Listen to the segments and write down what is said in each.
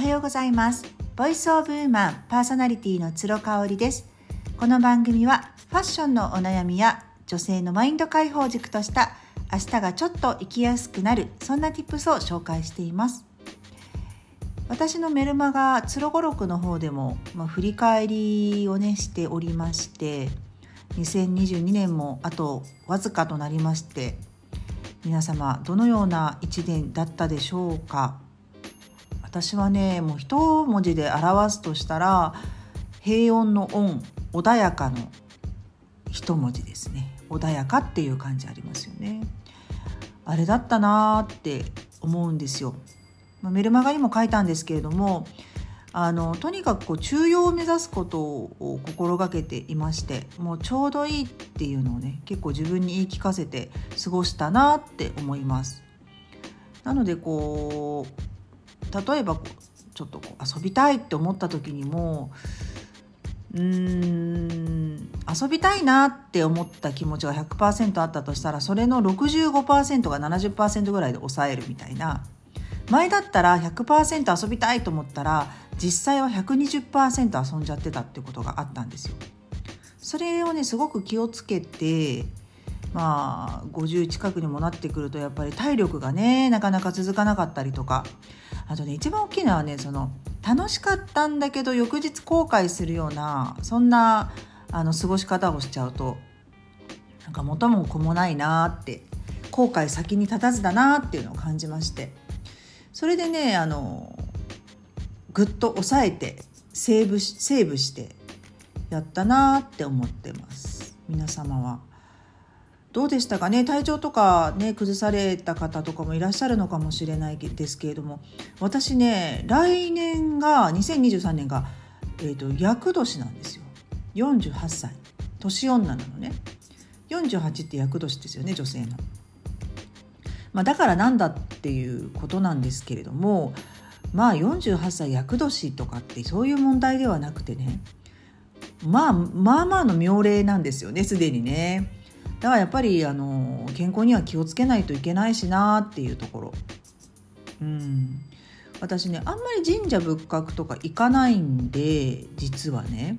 はようございます。ボイスオブウーマンパーソナリティの鶴香織です。この番組はファッションのお悩みや女性のマインド解放軸とした明日がちょっと生きやすくなるそんな tips を紹介しています。私のメルマガつろごろくの方でも、まあ、振り返りをねしておりまして2022年もあとわずかとなりまして皆様どのような一年だったでしょうか？私はねもう一文字で表すとしたら平穏の穏穏やかの一文字ですね。穏やかっていう感じありますよね。あれだったなーって思うんですよ、まあ、メルマガにも書いたんですけれどもあのとにかくこう中庸を目指すことを心がけていましてもうちょうどいいっていうのをね結構自分に言い聞かせて過ごしたなって思います。なのでこう例えばちょっと遊びたいって思った時にもうーん遊びたいなって思った気持ちが100%あったとしたらそれの65%が70%ぐらいで抑えるみたいな前だったら100%遊びたいと思ったら実際は120%遊んじゃってたってことがあったんですよ。それをねすごく気をつけてまあ50近くにもなってくるとやっぱり体力がねなかなか続かなかったりとかあとね一番大きいのはねその楽しかったんだけど翌日後悔するようなそんなあの過ごし方をしちゃうとなんか元も子もないなって後悔先に立たずだなっていうのを感じまして。それでねあのぐっと抑えてセーブしセーブしてやったなって思ってます。皆様は。どうでしたかね？体調とかね崩された方とかもいらっしゃるのかもしれないですけれども。私ね来年が2023年が、えーと、厄年なんですよ。48歳年女なのね。48って厄年ですよね女性の。まあ、だからなんだっていうことなんですけれどもまあ48歳厄年とかってそういう問題ではなくてねまあまあまあの妙齢なんですよねすでにね。だからやっぱりあの健康には気をつけないといけないしなっていうところ。うん。私ねあんまり神社仏閣とか行かないんで実はね。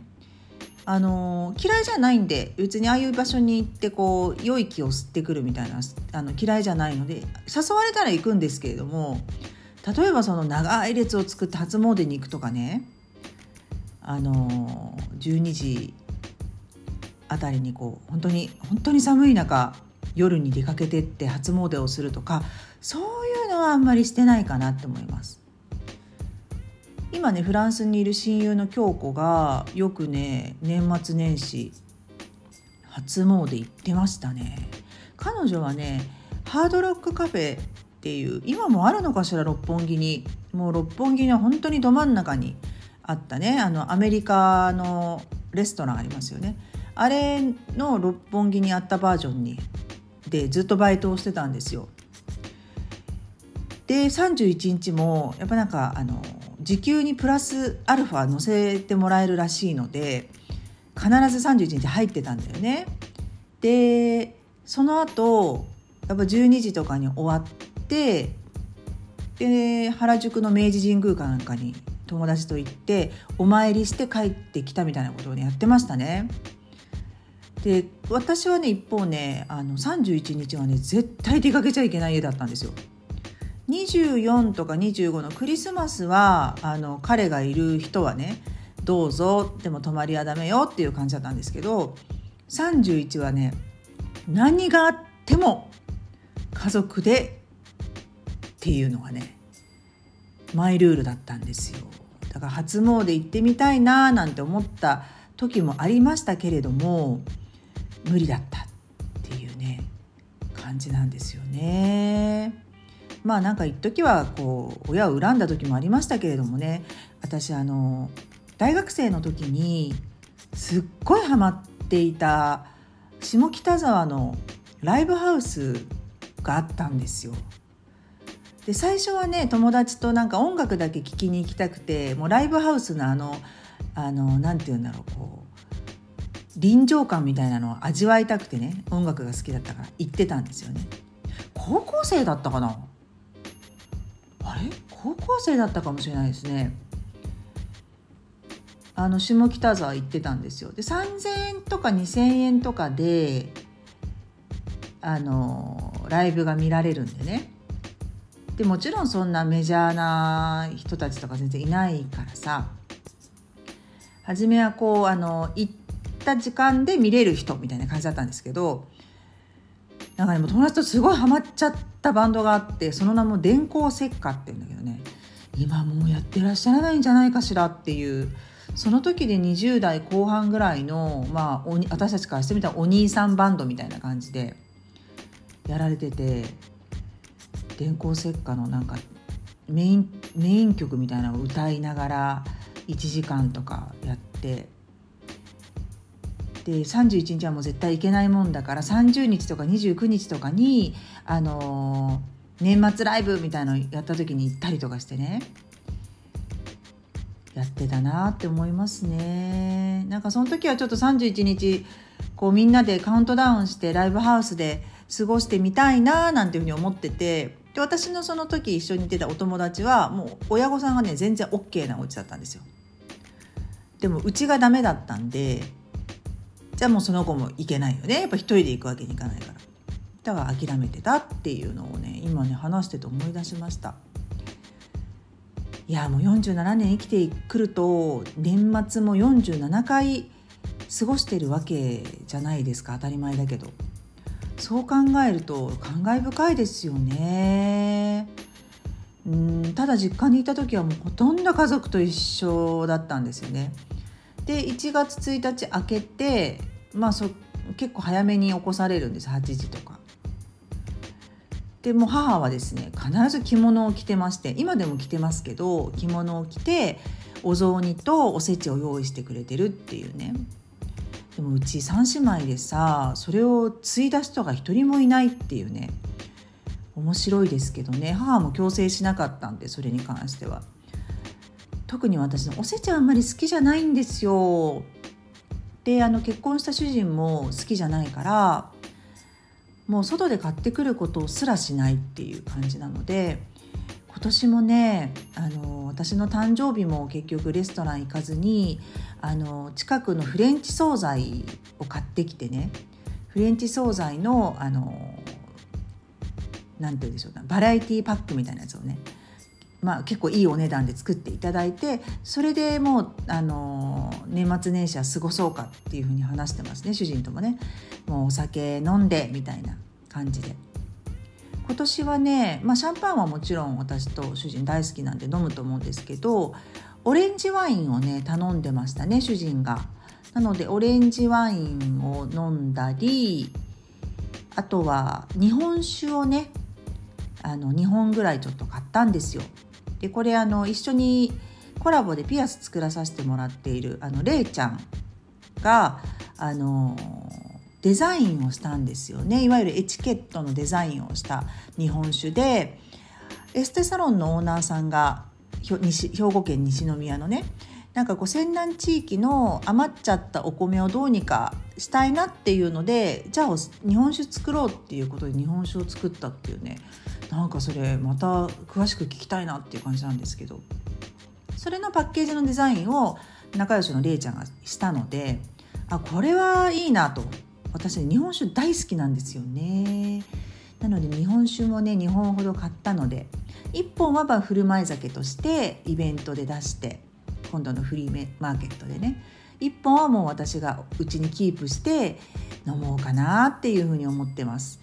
あの嫌いじゃないんで別にああいう場所に行ってこう良い気を吸ってくるみたいなあの嫌いじゃないので誘われたら行くんですけれども例えばその長い列を作って初詣に行くとかね。あの12時あたりにこう本当に本当に寒い中夜に出かけてって初詣をするとかそういうのはあんまりしてないかなって思います。今ねフランスにいる親友の京子がよくね年末年始初詣行ってましたね。彼女はねハードロックカフェっていう今もあるのかしら六本木にもう六本木には本当にど真ん中にあったねあのアメリカのレストランありますよねあれの六本木にあったバージョンにでずっとバイトをしてたんですよで31日もやっぱなんかあの時給にプラスアルファ乗せてもらえるらしいので必ず31日入ってたんだよねでその後やっぱ12時とかに終わってで原宿の明治神宮かなんかに友達と行ってお参りして帰ってきたみたいなことを、ね、やってましたね。で私はね一方ねあの31日はね絶対出かけちゃいけない家だったんですよ。24とか25のクリスマスはあの彼がいる人はねどうぞでも泊まりはダメよっていう感じだったんですけど31はね何があっても家族でっていうのがねマイルールだったんですよだから初詣行ってみたいななんて思った時もありましたけれども無理だったっていうね感じなんですよね。まあなんか一時はこう親を恨んだ時もありましたけれどもね私あの大学生の時にすっごいハマっていた下北沢のライブハウスがあったんですよ。で最初はね友達となんか音楽だけ聴きに行きたくてもうライブハウスのあのあのなんて言うんだろうこう臨場感みたいなのを味わいたくてね音楽が好きだったから行ってたんですよね。高校生だったかな？あれ？高校生だったかもしれないですね。あの下北沢行ってたんですよ。で3,000円とか2,000円とかであのライブが見られるんでね。でもちろんそんなメジャーな人たちとか全然いないからさ。初めはこうあの行った時間で見れる人みたいな感じだったんですけどなんかねも友達とすごいハマっちゃったバンドがあってその名も電光石火って言うんだけどね。今もうやってらっしゃらないんじゃないかしらっていうその時で20代後半ぐらいの、まあ、お私たちからしてみたらお兄さんバンドみたいな感じでやられてて電光石火のなんかメインメイン曲みたいなのを歌いながら1時間とかやってで31日はもう絶対行けないもんだから30日とか29日とかにあのー、年末ライブみたいのやった時に行ったりとかしてね。やってたなって思いますね。なんかその時はちょっと31日こうみんなでカウントダウンしてライブハウスで過ごしてみたいななんていうふうに思っててで私のその時一緒に行ってたお友達はもう親御さんがね全然 OK なお家だったんですよ。でもうちがダメだったんでじゃあもうその子も行けないよね。やっぱ一人で行くわけにいかないから。だから諦めてたっていうのをね今ね話してて思い出しました。いやもう47年生きてくると年末も47回過ごしてるわけじゃないですか当たり前だけど。そう考えると感慨深いですよね。うんただ実家にいた時はもうほとんど家族と一緒だったんですよね。で1月1日明けてまあそ結構早めに起こされるんです8時とか。でも母はですね必ず着物を着てまして今でも着てますけど着物を着てお雑煮とおせちを用意してくれてるっていうね。でもうち3姉妹でさそれを継いだ人が一人もいないっていうね。面白いですけどね。母も強制しなかったんでそれに関しては。特に私のおせちあんまり好きじゃないんですよ。であの結婚した主人も好きじゃないからもう外で買ってくることすらしないっていう感じなので今年もねあの私の誕生日も結局レストラン行かずにあの近くのフレンチ惣菜を買ってきてねフレンチ惣菜のあのなて言うんでしょうかバラエティパックみたいなやつをねまあ、結構いいお値段で作っていただいてそれでもうあの年末年始は過ごそうかっていうふうに話してますね主人ともねもうお酒飲んでみたいな感じで今年はね、まあ、シャンパンはもちろん私と主人大好きなんで飲むと思うんですけどオレンジワインをね頼んでましたね主人が。なのでオレンジワインを飲んだりあとは日本酒をねあの2本ぐらいちょっと買ったんですよ。でこれあの一緒にコラボでピアス作らさせてもらっているあのれいちゃんがあのデザインをしたんですよね。いわゆるエチケットのデザインをした日本酒でエステサロンのオーナーさんが兵庫県西宮のねなんかこう泉南地域の余っちゃったお米をどうにかしたいなっていうのでじゃあ日本酒作ろうっていうことで日本酒を作ったっていうね。なんかそれまた詳しく聞きたいなっていう感じなんですけど。それのパッケージのデザインを仲良しのれいちゃんがしたのであこれはいいなと。私日本酒大好きなんですよね。なので日本酒もね2本ほど買ったので1本は振る舞い酒としてイベントで出して今度のフリーマーケットでね。1本はもう私がうちにキープして飲もうかなっていうふうに思ってます。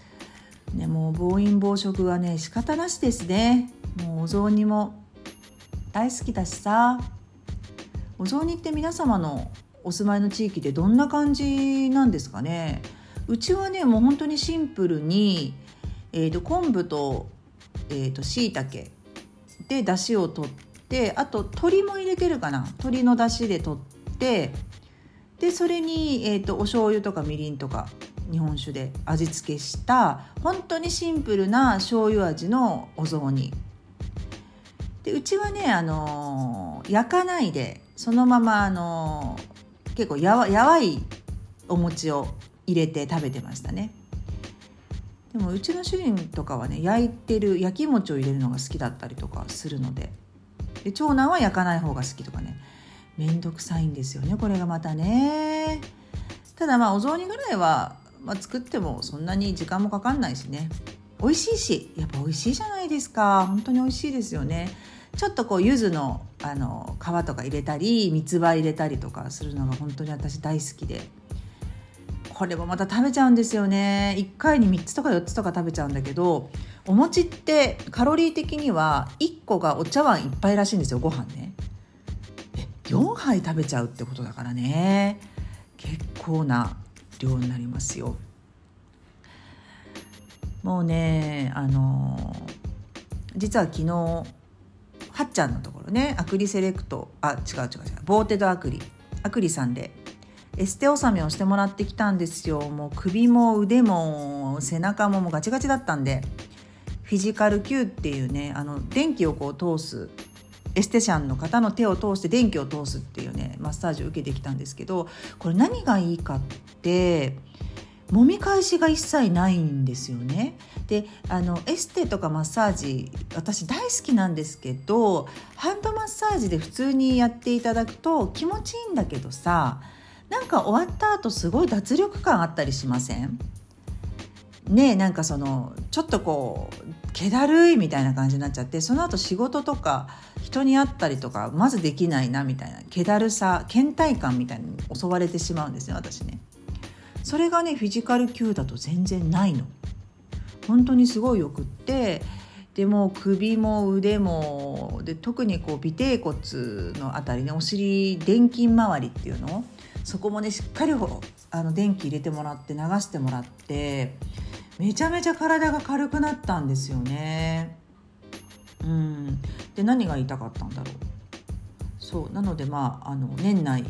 ねもう暴飲暴食はね仕方なしですね。もうお雑煮も大好きだしさ。お雑煮って皆様のお住まいの地域でどんな感じなんですかね。うちはねもう本当にシンプルに、えーと、昆布と,、えーと、椎茸で出汁を取ってあと鶏も入れてるかな？鶏の出汁で取ってでそれに、えーと、とお醤油とかみりんとか日本酒で味付けした本当にシンプルな醤油味のお雑煮。でうちはねあの焼かないでそのままあの結構やわやわいお餅を入れて食べてましたね。でもうちの主人とかはね焼いてる焼き餅を入れるのが好きだったりとかするので。で長男は焼かない方が好きとかね。めんどくさいんですよねこれがまたね。ただまあお雑煮ぐらいは、まあ、作ってもそんなに時間もかかんないしね。美味しいしやっぱ美味しいじゃないですか。本当に美味しいですよね。ちょっとこう柚子のあの皮とか入れたり三つ葉入れたりとかするのが本当に私大好きで。これもまた食べちゃうんですよね。1回に3つとか4つとか食べちゃうんだけどお餅ってカロリー的には1個がお茶碗1杯らしいんですよご飯ね。え4杯食べちゃうってことだからね。結構な量になりますよ。もうねあの実は昨日はっちゃんのところねアクリセレクトあ違う違う違うボーテドアクリアクリさんでエステ納めをしてもらってきたんですよ。もう首も腕も背中ももうガチガチだったんで。フィジカル Q っていうねあの電気をこう通すエステシャンの方の手を通して電気を通すっていうねマッサージを受けてきたんですけどこれ何がいいかって揉み返しが一切ないんですよね。であのエステとかマッサージ私大好きなんですけどハンドマッサージで普通にやっていただくと気持ちいいんだけどさなんか終わった後すごい脱力感あったりしません？ねなんかそのちょっとこう気だるいみたいな感じになっちゃってその後仕事とか人に会ったりとかまずできないなみたいな気だるさ倦怠感みたいに襲われてしまうんですね私ね。それがねフィジカル級だと全然ないの本当にすごいよくってでも首も腕もで特にこう尾てい骨のあたりねお尻電筋周りっていうの？そこもねしっかりあの電気入れてもらって流してもらってめちゃめちゃ体が軽くなったんですよね。うん。で何が言いたかったんだろう。そう。なのでまああの年内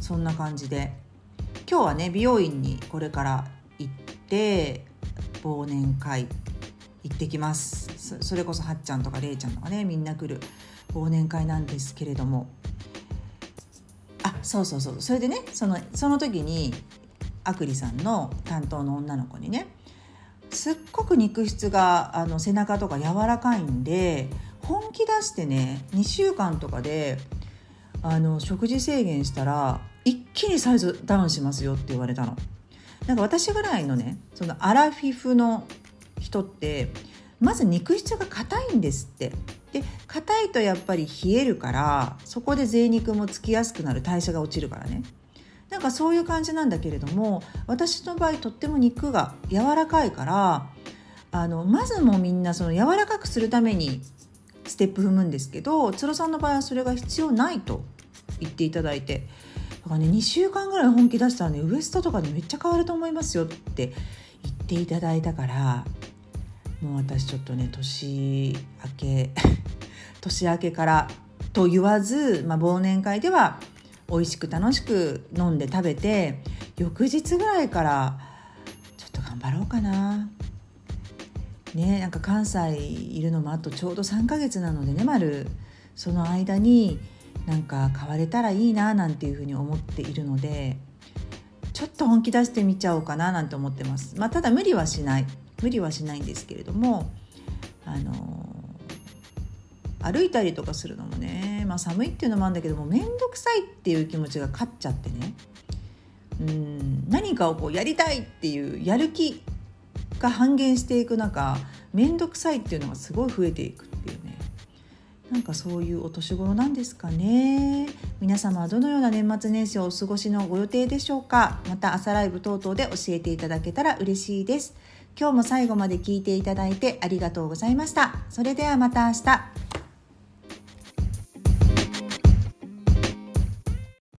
そんな感じで。今日はね美容院にこれから行って忘年会行ってきます。それこそはっちゃんとかれいちゃんとかねみんな来る忘年会なんですけれども。あそうそうそう。それでねそのその時にあくりさんの担当の女の子にねすっごく肉質があの背中とか柔らかいんで本気出してね2週間とかであの食事制限したら一気にサイズダウンしますよって言われたの。なんか私ぐらいのねそのアラフィフの人ってまず肉質が硬いんですって。で硬いとやっぱり冷えるからそこで贅肉もつきやすくなる代謝が落ちるからねなんかそういう感じなんだけれども私の場合とっても肉が柔らかいからあのまずもみんなその柔らかくするためにステップ踏むんですけどつろさんの場合はそれが必要ないと言っていただいてだからね2週間ぐらい本気出したらねウエストとかでめっちゃ変わると思いますよって言っていただいたからもう私ちょっとね年明け 年明けからと言わず、まあ、忘年会では美味しく楽しく飲んで食べて翌日ぐらいからちょっと頑張ろうかな。ねなんか関西いるのもあとちょうど3ヶ月なのでね丸その間になんか変われたらいいななんていうふうに思っているのでちょっと本気出してみちゃおうかななんて思ってます。まあ、ただ無理はしない無理はしないんですけれどもあの歩いたりとかするのもね、まあ、寒いっていうのもあるんだけども面倒くさいっていう気持ちが勝っちゃってね。うん何かをこうやりたいっていうやる気が半減していく中面倒くさいっていうのがすごい増えていくっていうね。なんかそういうお年頃なんですかね。皆様はどのような年末年始をお過ごしのご予定でしょうか。また朝ライブ等々で教えていただけたら嬉しいです。今日も最後まで聞いていただいてありがとうございました。それではまた明日。